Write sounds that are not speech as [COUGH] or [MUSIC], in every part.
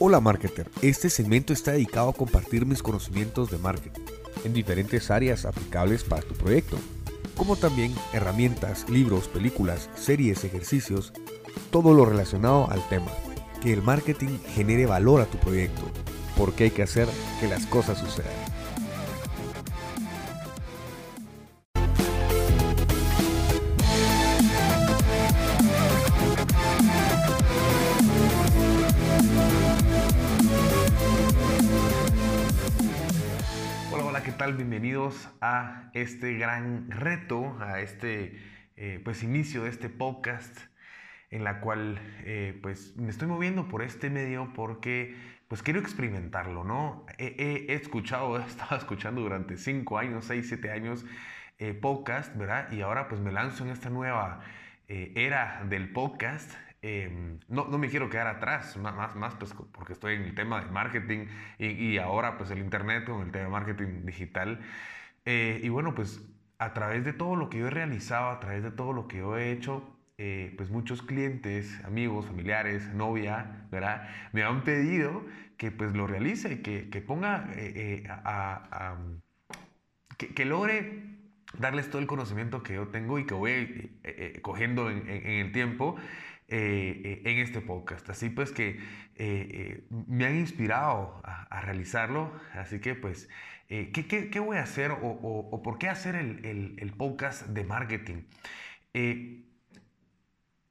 Hola marketer, este segmento está dedicado a compartir mis conocimientos de marketing en diferentes áreas aplicables para tu proyecto, como también herramientas, libros, películas, series, ejercicios, todo lo relacionado al tema. Que el marketing genere valor a tu proyecto, porque hay que hacer que las cosas sucedan. Este gran reto, a este eh, pues inicio de este podcast en la cual eh, pues me estoy moviendo por este medio porque pues quiero experimentarlo, ¿no? He, escuchado, [LAUGHS] he estado escuchando durante 5 años, 6, 7 años eh, podcast, ¿verdad? Y ahora pues me lanzo en esta nueva era del podcast Em, no, no, me quiero quedar atrás, más, más pues, porque estoy en el tema de marketing y, ahora pues el Internet con el tema de marketing digital. Eh, y bueno, pues a través de todo lo que yo he realizado, a través de todo lo que yo he hecho, eh, pues muchos clientes, amigos, familiares, novia, ¿verdad? Me han pedido que pues lo realice, que, que ponga, eh, a, que, que, logre darles todo el conocimiento que yo tengo y que voy cogiendo en, el tiempo eh, eh, en este podcast. Así pues que eh, me han inspirado a, realizarlo. Así que pues, ¿qué, qué, voy a hacer o, por qué hacer el, el, podcast de marketing?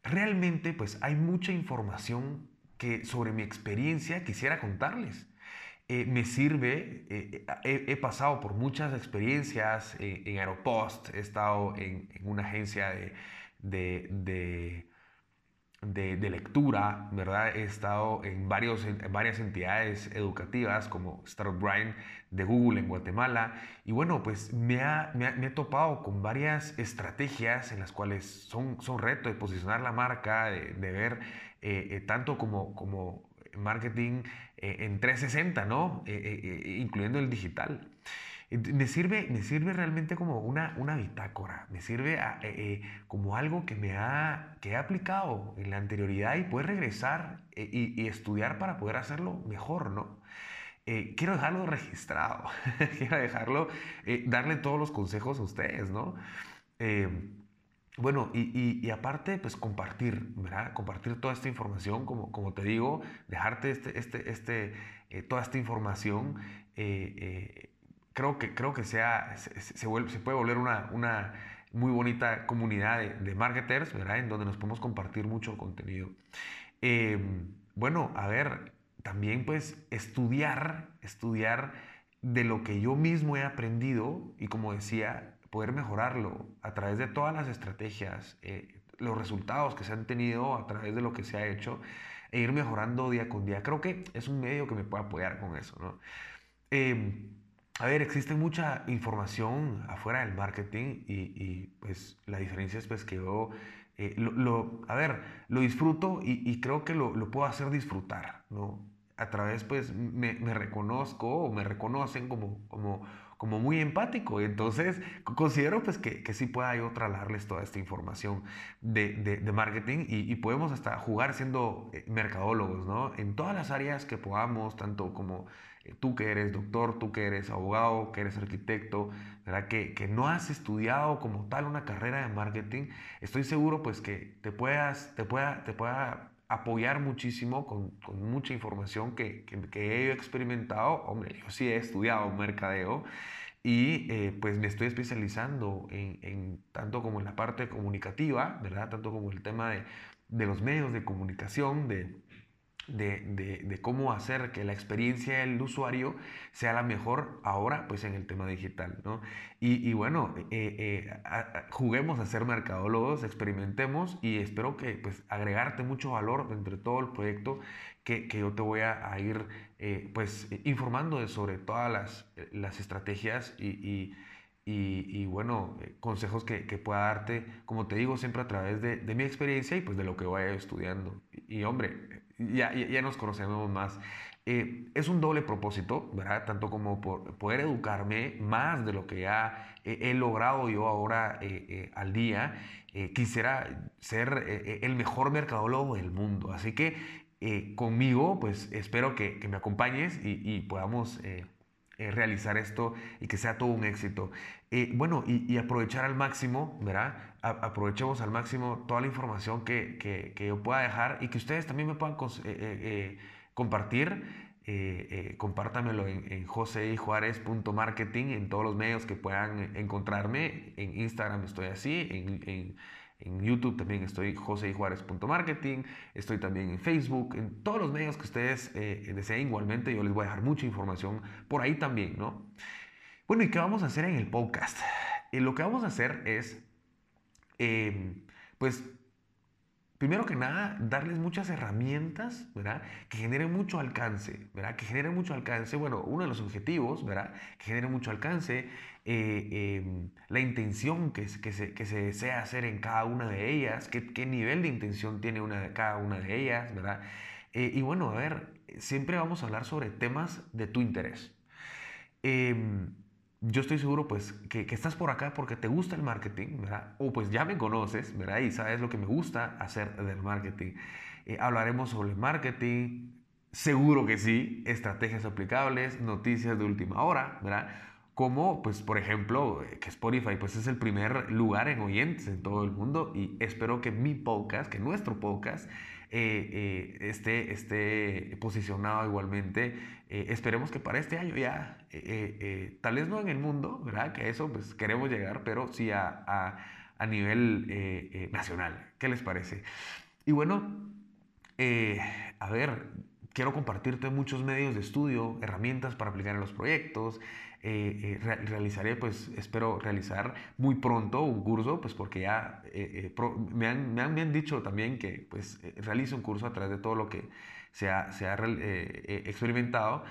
realmente pues hay mucha información que sobre mi experiencia quisiera contarles. me sirve, he, pasado por muchas experiencias en Aeropost, he estado en, una agencia de de, lectura, ¿verdad? He estado en, varios, en varias entidades educativas como Startup Brain de Google en Guatemala y bueno, pues me, ha, me, he topado con varias estrategias en las cuales son, son reto de posicionar la marca, de, ver eh, eh, tanto como, como marketing eh, en 360, ¿no? incluyendo el digital. Me sirve, me sirve realmente como una, una bitácora, me sirve eh, eh, como algo que, me ha, que he aplicado en la anterioridad y poder regresar eh, y, estudiar para poder hacerlo mejor, ¿no? Quiero dejarlo registrado, [LAUGHS] quiero dejarlo, darle todos los consejos a ustedes, ¿no? Bueno, y, aparte, pues compartir, ¿verdad? Compartir toda esta información, como, como te digo, dejarte este, este, este, toda esta información creo que, creo que sea, se, se, puede volver una, una muy bonita comunidad de, marketers, ¿verdad? En donde nos podemos compartir mucho contenido. Bueno, a ver, también pues estudiar, estudiar de lo que yo mismo he aprendido y como decía, poder mejorarlo a través de todas las estrategias, eh, los resultados que se han tenido a través de lo que se ha hecho e ir mejorando día con día. Creo que es un medio que me puede apoyar con eso, ¿no? Em, a ver, existe mucha información afuera del marketing y, pues la diferencia es pues que yo, eh, lo, a ver, lo disfruto y, creo que lo, puedo hacer disfrutar, ¿no? A través pues me, reconozco o me reconocen como, como, como muy empático. Entonces considero pues que, que sí pueda yo trasladarles toda esta información de, de, marketing y, podemos hasta jugar siendo eh, mercadólogos, ¿no? En todas las áreas que podamos, tanto como eh, tú que eres doctor, tú que eres abogado, que eres arquitecto, ¿verdad? Que, que, no has estudiado como tal una carrera de marketing, estoy seguro pues que te, puedas, te, pueda, te pueda apoyar muchísimo con, con mucha información que, que, he experimentado. Hombre, yo sí he estudiado mercadeo y eh, pues me estoy especializando en, en, tanto como en la parte comunicativa, ¿verdad? Tanto como el tema de, de los medios de comunicación, de de, cómo hacer que la experiencia del usuario sea la mejor ahora, pues en el tema digital, ¿no? Y, bueno, eh, eh, juguemos a ser mercadólogos, experimentemos y espero que, pues, agregarte mucho valor entre todo el proyecto que, yo te voy a, ir, eh, pues, informando de sobre todas las, estrategias y, y bueno, consejos que, pueda darte, como te digo, siempre a través de, de, mi experiencia y pues de lo que vaya estudiando. Y, hombre, ya, ya nos conocemos más. Eh, es un doble propósito, ¿verdad? Tanto como por poder educarme más de lo que ya he, logrado yo ahora eh, eh, al día. quisiera ser el mejor mercadólogo del mundo. Así que conmigo, pues espero que, me acompañes y, podamos realizar esto y que sea todo un éxito. bueno, y, aprovechar al máximo, ¿verdad? aprovechemos al máximo toda la información que, que, yo pueda dejar y que ustedes también me puedan compartir. Eh, eh, compártamelo en, en joseijuárez.marketing, en todos los medios que puedan encontrarme. En Instagram estoy así, en, en, YouTube también estoy joseijuárez.marketing, estoy también en Facebook, en todos los medios que ustedes eh, deseen igualmente. Yo les voy a dejar mucha información por ahí también, ¿no? Bueno, ¿y qué vamos a hacer en el podcast? lo que vamos a hacer es, pues, primero que nada, darles muchas herramientas, ¿verdad? Que generen mucho alcance, ¿verdad? Que generen mucho alcance. Bueno, uno de los objetivos, ¿verdad? Que generen mucho alcance, eh, em, la intención que, se, desea hacer en cada una de ellas, qué, nivel de intención tiene una cada una de ellas, ¿verdad? Eh, y bueno, a ver, siempre vamos a hablar sobre temas de tu interés. Yo estoy seguro pues que, estás por acá porque te gusta el marketing, ¿verdad? O pues ya me conoces, ¿verdad? Y sabes lo que me gusta hacer del marketing. Eh, hablaremos sobre marketing, seguro que sí, estrategias aplicables, noticias de última hora, ¿verdad? Como pues por ejemplo eh, que Spotify pues es el primer lugar en oyentes en todo el mundo y espero que mi podcast, que nuestro podcast eh, eh, esté, esté, posicionado igualmente. Esperemos que para este año ya, tal vez no en el mundo, ¿verdad? Que eso pues queremos llegar, pero sí a, a, a nivel nacional. ¿Qué les parece? Y bueno, a ver, quiero compartirte muchos medios de estudio, herramientas para aplicar en los proyectos, eh, eh, realizaré, pues espero realizar muy pronto un curso, pues porque ya eh, me, han, me, han, dicho también que pues realice un curso a través de todo lo que se ha, se ha experimentado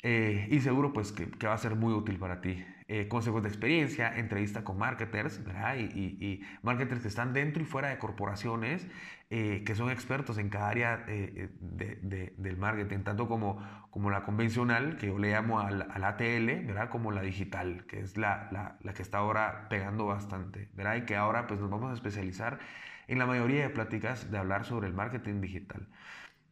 y seguro pues que, que, va a ser muy útil para ti. Consejos de experiencia, entrevista con marketers, ¿verdad? Y, y, y, marketers que están dentro y fuera de corporaciones, que son expertos en cada área de, de, del marketing, tanto como como la convencional, que yo le llamo al, al ATL, ¿verdad? Como la digital, que es la, la, la, que está ahora pegando bastante, ¿verdad? Y que ahora pues nos vamos a especializar en la mayoría de pláticas de hablar sobre el marketing digital.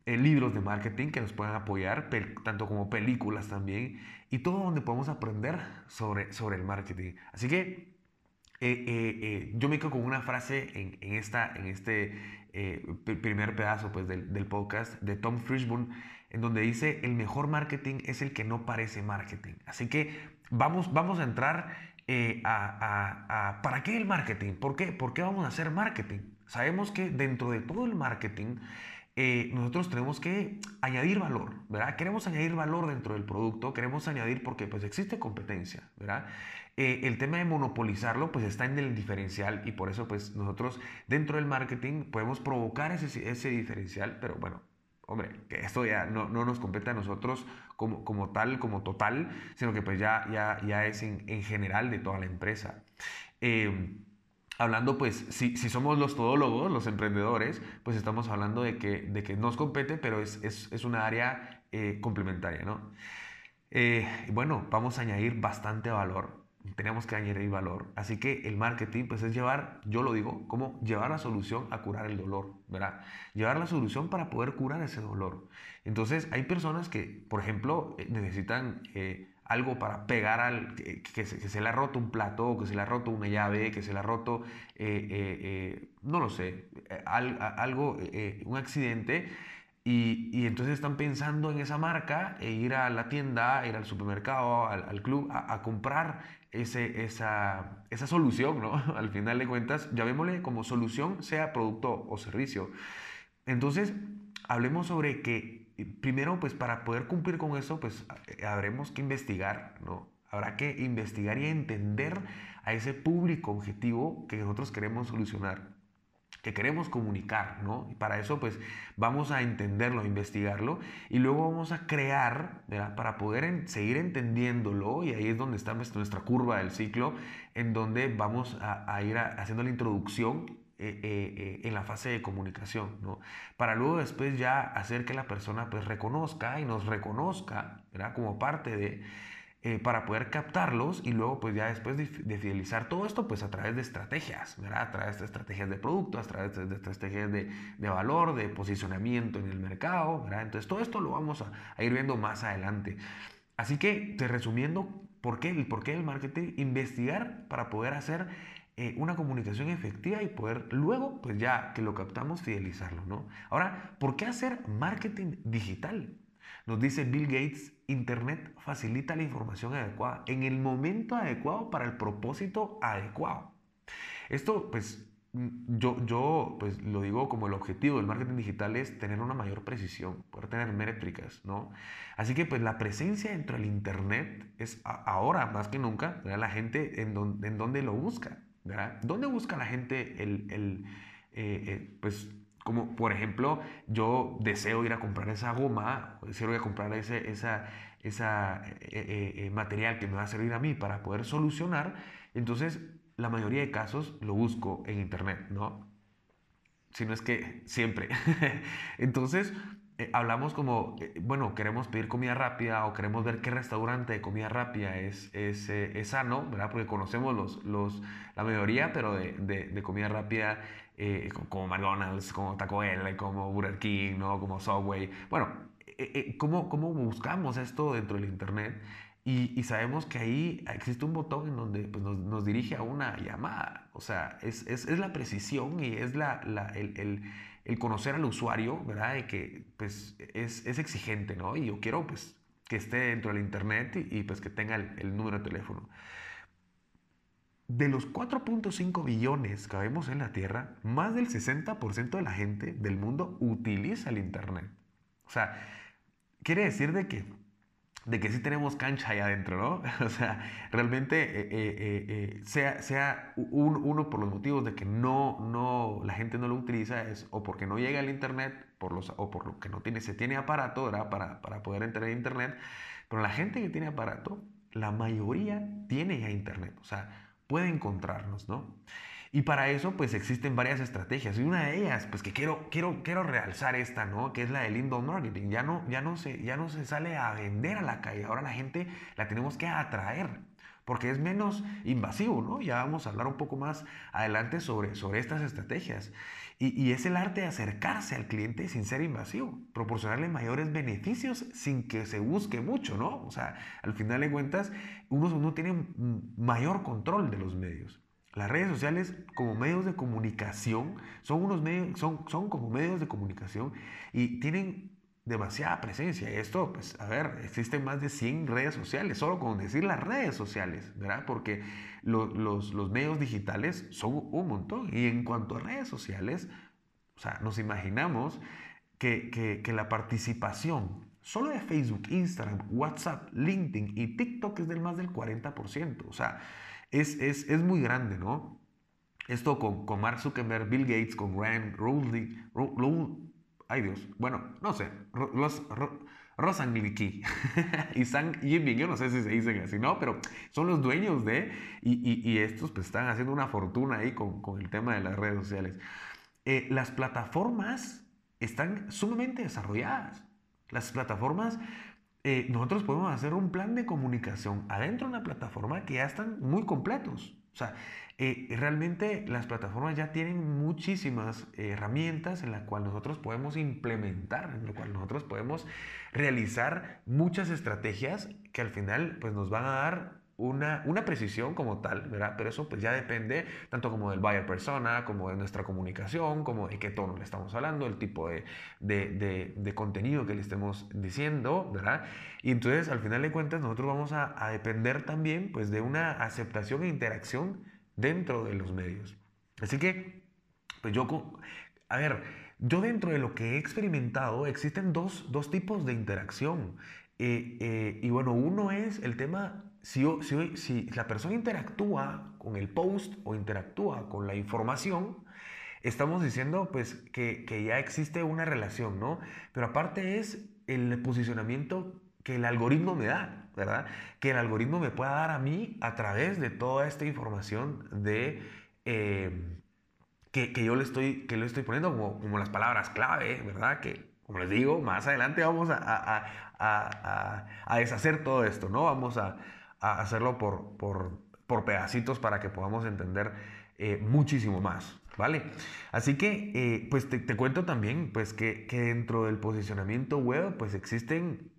Eh, libros de marketing que nos puedan apoyar, tanto como películas también, y todo donde podemos aprender sobre, sobre el marketing. Así que eh, eh, yo me quedo con una frase en, en esta, en este primer pedazo pues, del, del podcast de Tom Fishburne, en donde dice el mejor marketing es el que no parece marketing. Así que vamos, vamos a entrar eh, a, ¿Para qué el marketing? ¿Por qué? ¿Por qué vamos a hacer marketing? Sabemos que dentro de todo el marketing eh, nosotros tenemos que añadir valor, ¿verdad? Queremos añadir valor dentro del producto, queremos añadir porque pues existe competencia, ¿verdad? Eh, el tema de monopolizarlo pues está en el diferencial y por eso pues nosotros dentro del marketing podemos provocar ese, ese diferencial, pero bueno, hombre, que esto ya no, no, nos compete a nosotros como, como tal, como total, sino que pues ya, ya, ya es en, en general de toda la empresa. Eh, hablando pues, si, si, somos los todólogos, los emprendedores, pues estamos hablando de que, de que nos compete, pero es, es, es una área eh, complementaria, ¿no? Eh, bueno, vamos a añadir bastante valor tenemos que añadir valor. Así que el marketing pues es llevar, yo lo digo, como llevar la solución a curar el dolor, ¿verdad? Llevar la solución para poder curar ese dolor. Entonces hay personas que, por ejemplo, eh, necesitan eh, algo para pegar al, que, se, le ha roto un plato, que se le ha roto una llave, que se le ha roto, eh, no lo sé, algo, un accidente. Y, y, entonces están pensando en esa marca e ir a la tienda, ir al supermercado, al, club, a, a, comprar ese, esa, esa solución, ¿no? [LAUGHS] Al final de cuentas, llamémosle como solución, sea producto o servicio. Entonces, hablemos sobre que primero, pues para poder cumplir con eso, pues eh, habremos que investigar, ¿no? Habrá que investigar y entender a ese público objetivo que nosotros queremos solucionar que queremos comunicar, ¿no? Para eso, pues, vamos a entenderlo, investigarlo, y luego vamos a crear. Para poder seguir entendiéndolo, y ahí es donde está nuestra curva del ciclo, en donde vamos a, ir haciendo la introducción eh, eh, eh, en la fase de comunicación, ¿no? Para luego después ya hacer que la persona, pues, reconozca y nos reconozca, ¿verdad? Como parte de eh, para poder captarlos y luego pues ya después de, fidelizar todo esto pues a través de estrategias, ¿verdad? A través de estrategias de producto, a través de, estrategias de, de, valor, de posicionamiento en el mercado, ¿verdad? Entonces todo esto lo vamos a, a ir viendo más adelante. Así que te resumiendo, ¿por qué? ¿Por qué el marketing? Investigar para poder hacer eh, una comunicación efectiva y poder luego, pues ya que lo captamos, fidelizarlo, ¿no? Ahora, ¿por qué hacer marketing digital? Nos dice Bill Gates, Internet facilita la información adecuada en el momento adecuado para el propósito adecuado. Esto, pues, mm, yo, yo pues, lo digo como el objetivo del marketing digital es tener una mayor precisión, poder tener métricas, ¿no? Así que, pues, la presencia dentro del Internet es ahora más que nunca, la gente en, en donde lo busca. ¿Dónde busca la gente el, el eh, eh, pues, como por ejemplo, yo deseo ir a comprar esa goma, deseo ir a comprar ese esa, esa, eh, material que me va a servir a mí para poder solucionar, entonces la mayoría de casos lo busco en internet, ¿no? Si no es que siempre. [LAUGHS] entonces, eh, hablamos como, eh, bueno, queremos pedir comida rápida o queremos ver qué restaurante de comida rápida es, es, eh, es sano, ¿verdad? Porque conocemos los, los, la mayoría, pero de, de, de comida rápida como McDonald's, como Taco Bell, como Burger King, ¿no? Como Subway. Bueno, ¿cómo, ¿cómo buscamos esto dentro del Internet? Y, y, sabemos que ahí existe un botón en donde pues, nos, nos, dirige a una llamada. O sea, es, es, es la precisión y es la, la el, el el conocer al usuario, ¿verdad? De que pues es, es, exigente, ¿no? Y yo quiero pues que esté dentro del internet y, pues que tenga el, número de teléfono. De los 4.5 billones que vemos en la Tierra, más del 60% de la gente del mundo utiliza el internet. O sea, quiere decir de que de que sí tenemos cancha ahí adentro, ¿no? [LAUGHS] O sea, realmente eh, eh, eh, sea, sea uno por los motivos de que no, no, la gente no lo utiliza es o porque no llega al internet por los, o por lo que no tiene, se tiene aparato, ¿verdad? Para, para poder entrar a internet. Pero la gente que tiene aparato, la mayoría tiene ya internet, o sea, puede encontrarnos, ¿no? Y para eso, pues existen varias estrategias. Y una de ellas, pues que quiero, quiero, quiero realzar esta, ¿no? Que es la del inbound marketing. Ya no, ya, no se, ya no se sale a vender a la calle. Ahora la gente la tenemos que atraer. Porque es menos invasivo, ¿no? Ya vamos a hablar un poco más adelante sobre, sobre estas estrategias. Y, y, es el arte de acercarse al cliente sin ser invasivo, proporcionarle mayores beneficios sin que se busque mucho, ¿no? O sea, al final de cuentas, uno, uno tiene mayor control de los medios. Las redes sociales como medios de comunicación son unos medios, son, son como medios de comunicación y tienen demasiada presencia. Esto, pues, a ver, existen más de 100 redes sociales, solo con decir las redes sociales, ¿verdad? Porque los, los, medios digitales son un montón. Y en cuanto a redes sociales, o sea, nos imaginamos que, que, que la participación solo de Facebook, Instagram, WhatsApp, LinkedIn y TikTok es del más del 40%. O sea, es, es, es muy grande, ¿no? Esto con, con, Mark Zuckerberg, Bill Gates, con Rand, Rowley, ay Dios, bueno, no sé, los, Rosangliki [LAUGHS] y San Yiming, yo no sé si se dicen así, ¿no? Pero son los dueños de, y, y, y estos pues están haciendo una fortuna ahí con, con el tema de las redes sociales. Eh, las plataformas están sumamente desarrolladas. Las plataformas eh, nosotros podemos hacer un plan de comunicación adentro de una plataforma que ya están muy completos. O sea, eh, realmente las plataformas ya tienen muchísimas herramientas en las cuales nosotros podemos implementar, en las cuales nosotros podemos realizar muchas estrategias que al final pues, nos van a dar una, una, precisión como tal, ¿verdad? Pero eso pues ya depende tanto como del buyer persona, como de nuestra comunicación, como de qué tono le estamos hablando, el tipo de, de, de, contenido que le estemos diciendo, ¿verdad? Y entonces al final de cuentas nosotros vamos a, a, depender también pues de una aceptación e interacción dentro de los medios. Así que, pues yo, a ver, yo dentro de lo que he experimentado existen dos, dos tipos de interacción. Eh, eh, y bueno, uno es el tema si, si, la persona interactúa con el post o interactúa con la información, estamos diciendo pues que, ya existe una relación, ¿no? Pero aparte es el posicionamiento que el algoritmo me da, ¿verdad? Que el algoritmo me pueda dar a mí a través de toda esta información de... Eh, que, yo le estoy, que estoy poniendo como, como las palabras clave, ¿verdad? Que, como les digo, más adelante vamos a, a, deshacer todo esto, ¿no? Vamos a, hacerlo por, por, por, pedacitos para que podamos entender eh, muchísimo más, ¿vale? Así que, eh, pues te, te, cuento también, pues que, que dentro del posicionamiento web, pues existen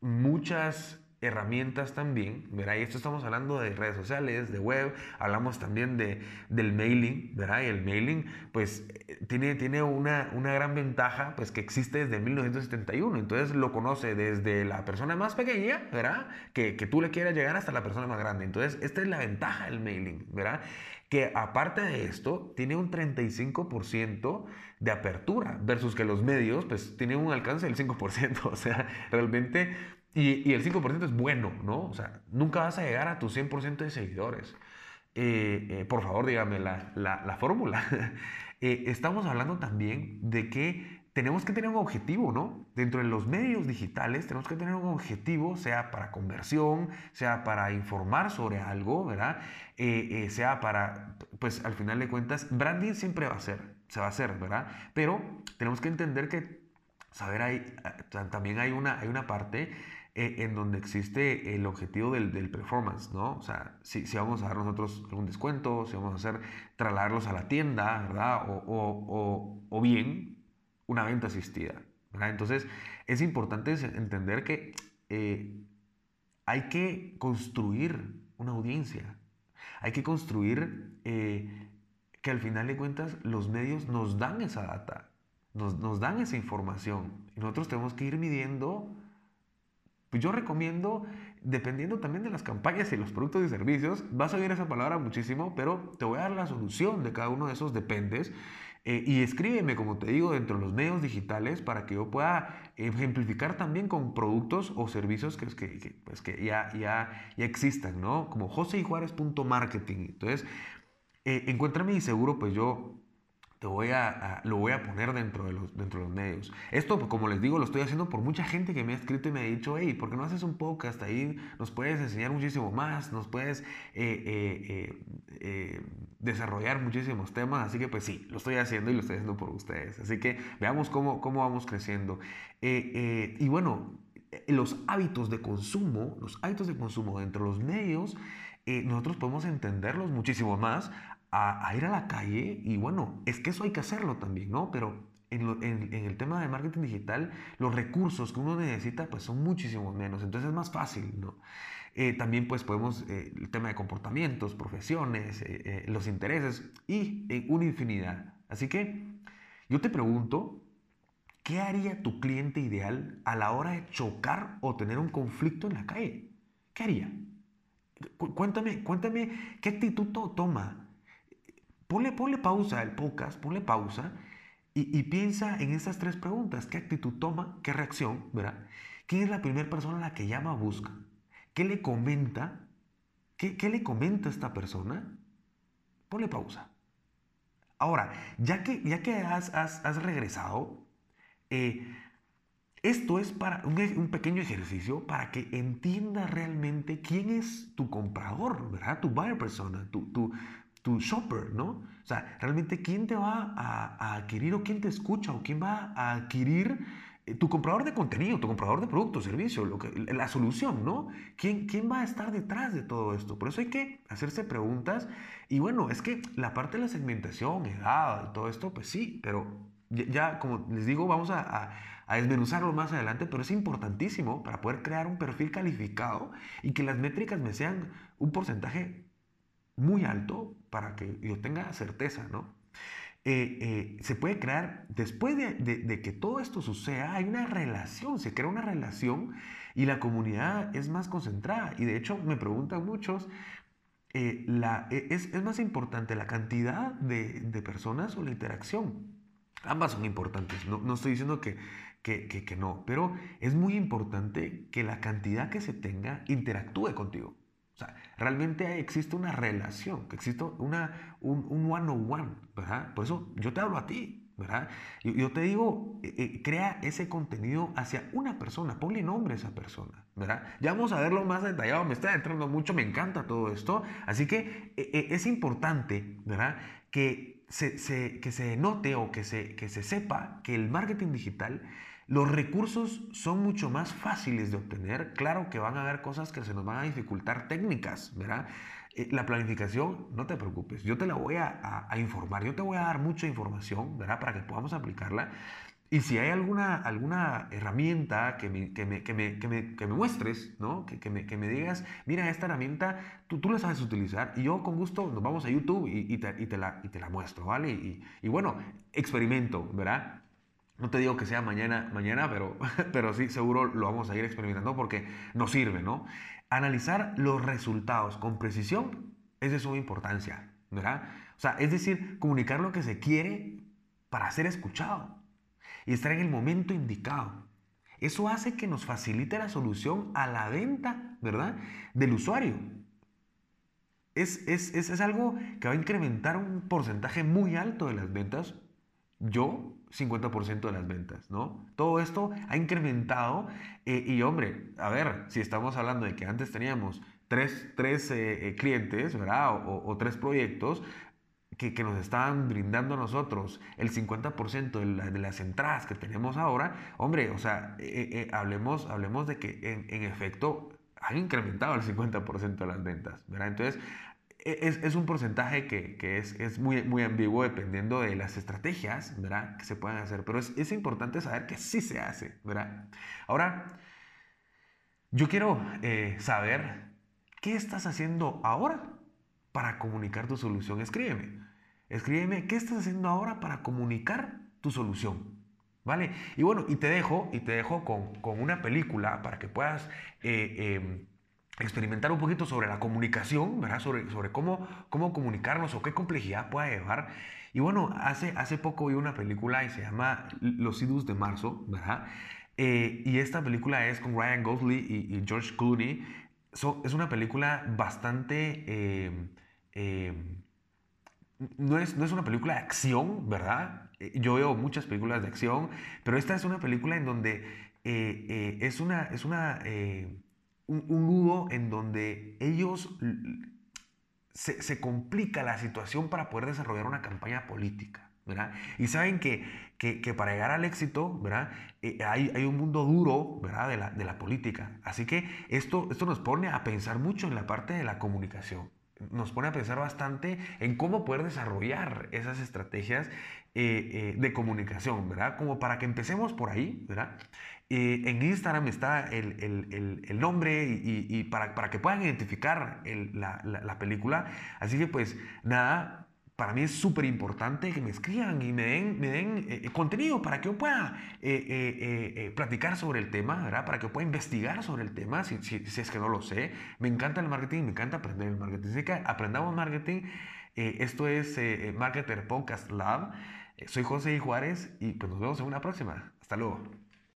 muchas herramientas también, ¿verdad? Y esto estamos hablando de redes sociales, de web, hablamos también de, del mailing, ¿verdad? Y el mailing, pues, eh, tiene, tiene una, una gran ventaja, pues, que existe desde 1971, entonces lo conoce desde la persona más pequeña, ¿verdad? Que, que tú le quieras llegar hasta la persona más grande, entonces, esta es la ventaja del mailing, ¿verdad? Que aparte de esto, tiene un 35% de apertura, versus que los medios, pues, tienen un alcance del 5%, [LAUGHS] o sea, realmente y, el 5% es bueno, ¿no? O sea, nunca vas a llegar a tu 100% de seguidores. Eh, eh, por favor, dígame la, la, fórmula. [LAUGHS] Eh, estamos hablando también de que tenemos que tener un objetivo, ¿no? Dentro de los medios digitales tenemos que tener un objetivo, sea para conversión, sea para informar sobre algo, ¿verdad? sea para, pues al final de cuentas, branding siempre va a ser, se va a hacer, ¿verdad? Pero tenemos que entender que, saber, hay, también hay una, hay una parte eh, en donde existe el objetivo del, del, performance, ¿no? O sea, si, si, vamos a dar nosotros algún descuento, si vamos a hacer trasladarlos a la tienda, ¿verdad? O, o, bien una venta asistida, ¿verdad? Entonces, es importante entender que eh, hay que construir una audiencia, hay que construir eh, que al final de cuentas los medios nos dan esa data, nos, nos dan esa información y nosotros tenemos que ir midiendo yo recomiendo, dependiendo también de las campañas y los productos y servicios, vas a oír esa palabra muchísimo, pero te voy a dar la solución de cada uno de esos dependes. Eh, y escríbeme, como te digo, dentro de los medios digitales para que yo pueda ejemplificar también con productos o servicios que, que, pues que ya, ya, ya existan, ¿no? Como joseyjuárez.marketing. Entonces, eh, encuéntrame y seguro, pues yo te voy a, lo voy a poner dentro de, los, dentro de los medios. Esto, como les digo, lo estoy haciendo por mucha gente que me ha escrito y me ha dicho, hey, ¿por qué no haces un podcast ahí? Nos puedes enseñar muchísimo más, nos puedes eh, eh, eh, desarrollar muchísimos temas. Así que pues sí, lo estoy haciendo y lo estoy haciendo por ustedes. Así que veamos cómo, cómo vamos creciendo. y bueno, los hábitos de consumo, los hábitos de consumo dentro de los medios, nosotros podemos entenderlos muchísimo más a, ir a la calle y bueno, es que eso hay que hacerlo también, ¿no? Pero en, el tema de marketing digital, los recursos que uno necesita pues son muchísimo menos, entonces es más fácil, ¿no? Eh, también pues podemos, eh, el tema de comportamientos, profesiones, eh, los intereses y una infinidad. Así que yo te pregunto, ¿qué haría tu cliente ideal a la hora de chocar o tener un conflicto en la calle? ¿Qué haría? Cuéntame, cuéntame qué actitud toma Ponle, pausa al podcast, ponle pausa y, piensa en estas tres preguntas. ¿Qué actitud toma? ¿Qué reacción? ¿Verdad? ¿Quién es la primera persona a la que llama o busca? ¿Qué le comenta? ¿Qué, le comenta esta persona? Ponle pausa. Ahora, ya que, ya que has, regresado, eh, esto es para un, pequeño ejercicio para que entiendas realmente quién es tu comprador, ¿verdad? Tu buyer persona, tu, tu, tu shopper, ¿no? O sea, realmente quién te va a, adquirir o quién te escucha o quién va a adquirir eh, tu comprador de contenido, tu comprador de productos, servicios, lo que, la solución, ¿no? ¿Quién, ¿Quién va a estar detrás de todo esto? Por eso hay que hacerse preguntas. Y bueno, es que la parte de la segmentación, edad todo esto, pues sí, pero ya, como les digo, vamos a, a, desmenuzarlo más adelante, pero es importantísimo para poder crear un perfil calificado y que las métricas me sean un porcentaje muy alto para que yo tenga certeza, ¿no? Eh, eh, se puede crear, después de, que todo esto suceda, hay una relación, se crea una relación y la comunidad es más concentrada. Y de hecho me preguntan muchos, eh, e, es, más importante la cantidad de, personas o la interacción? Ambas son importantes, no, estoy diciendo que, que, no, pero es muy importante que la cantidad que se tenga interactúe contigo. O sea, realmente existe una relación, que existe una, un, un one-on-one, ¿verdad? Por eso yo te hablo a ti, ¿verdad? Yo, yo te digo, eh, eh, crea ese contenido hacia una persona, ponle nombre a esa persona, ¿verdad? Ya vamos a verlo más detallado, me está entrando mucho, me encanta todo esto, así que eh, es importante, ¿verdad? Que se, que se note o que se, que se sepa que el marketing digital, los recursos son mucho más fáciles de obtener. Claro que van a haber cosas que se nos van a dificultar técnicas, ¿verdad? Eh, la planificación, no te preocupes, yo te la voy a, informar, yo te voy a dar mucha información, ¿verdad? Para que podamos aplicarla. Y si hay alguna, alguna herramienta que me, que me, que me, que me, que me muestres, ¿no? Que, que, me, que me digas, mira, esta herramienta tú, tú la sabes utilizar y yo con gusto nos vamos a YouTube y, y te, la, y te la muestro, ¿vale? Y, y, bueno, experimento, ¿verdad? No te digo que sea mañana, mañana pero, [LAUGHS] pero sí, seguro lo vamos a ir experimentando porque nos sirve, ¿no? Analizar los resultados con precisión es de suma importancia, ¿verdad? O sea, es decir, comunicar lo que se quiere para ser escuchado y estar en el momento indicado. Eso hace que nos facilite la solución a la venta, ¿verdad? Del usuario. Es, es, es, algo que va a incrementar un porcentaje muy alto de las ventas. Yo, 50% de las ventas, ¿no? Todo esto ha incrementado eh, y hombre, a ver, si estamos hablando de que antes teníamos tres, tres eh, eh, clientes, ¿verdad? O, o, tres proyectos, que, que, nos estaban brindando a nosotros el 50% de, de, las entradas que tenemos ahora, hombre, o sea, eh, eh, hablemos, hablemos de que en, en, efecto han incrementado el 50% de las ventas, ¿verdad? Entonces, es, es un porcentaje que, que es, es, muy, muy ambiguo dependiendo de las estrategias, ¿verdad? Que se pueden hacer, pero es, es importante saber que sí se hace, ¿verdad? Ahora, yo quiero eh, saber qué estás haciendo ahora para comunicar tu solución. Escríbeme. Escríbeme qué estás haciendo ahora para comunicar tu solución. ¿Vale? Y bueno, y te dejo, y te dejo con, con una película para que puedas eh, eh, experimentar un poquito sobre la comunicación, ¿verdad? Sobre, sobre cómo, cómo comunicarnos o qué complejidad puede llevar. Y bueno, hace, hace poco vi una película y se llama Los idus de marzo, ¿verdad? Eh, y esta película es con Ryan Gosling y, George Clooney. Es una película bastante no es, no es una película de acción, ¿verdad? Eh, yo veo muchas películas de acción, pero esta es una película en donde eh, eh, es, una, es una, un, un, nudo en donde ellos se, se, complica la situación para poder desarrollar una campaña política. ¿verdad? Y saben que, que, que, para llegar al éxito, ¿verdad? hay, hay, un mundo duro, ¿verdad? De la, de la política. Así que esto, esto nos pone a pensar mucho en la parte de la comunicación nos pone a pensar bastante en cómo poder desarrollar esas estrategias eh, eh, de comunicación, ¿verdad? Como para que empecemos por ahí, ¿verdad? Eh, en Instagram está el, el, el, nombre y, para, para, que puedan identificar la, la película. Así que pues nada, para mí es súper importante que me escriban y me den, me den eh, contenido para que yo pueda eh, eh, platicar sobre el tema, ¿verdad? Para que yo pueda investigar sobre el tema, si, es que no lo sé. Me encanta el marketing, me encanta aprender el marketing. Así que aprendamos marketing. esto es Marketer Podcast Lab. soy José Juárez y pues nos vemos en una próxima. Hasta luego.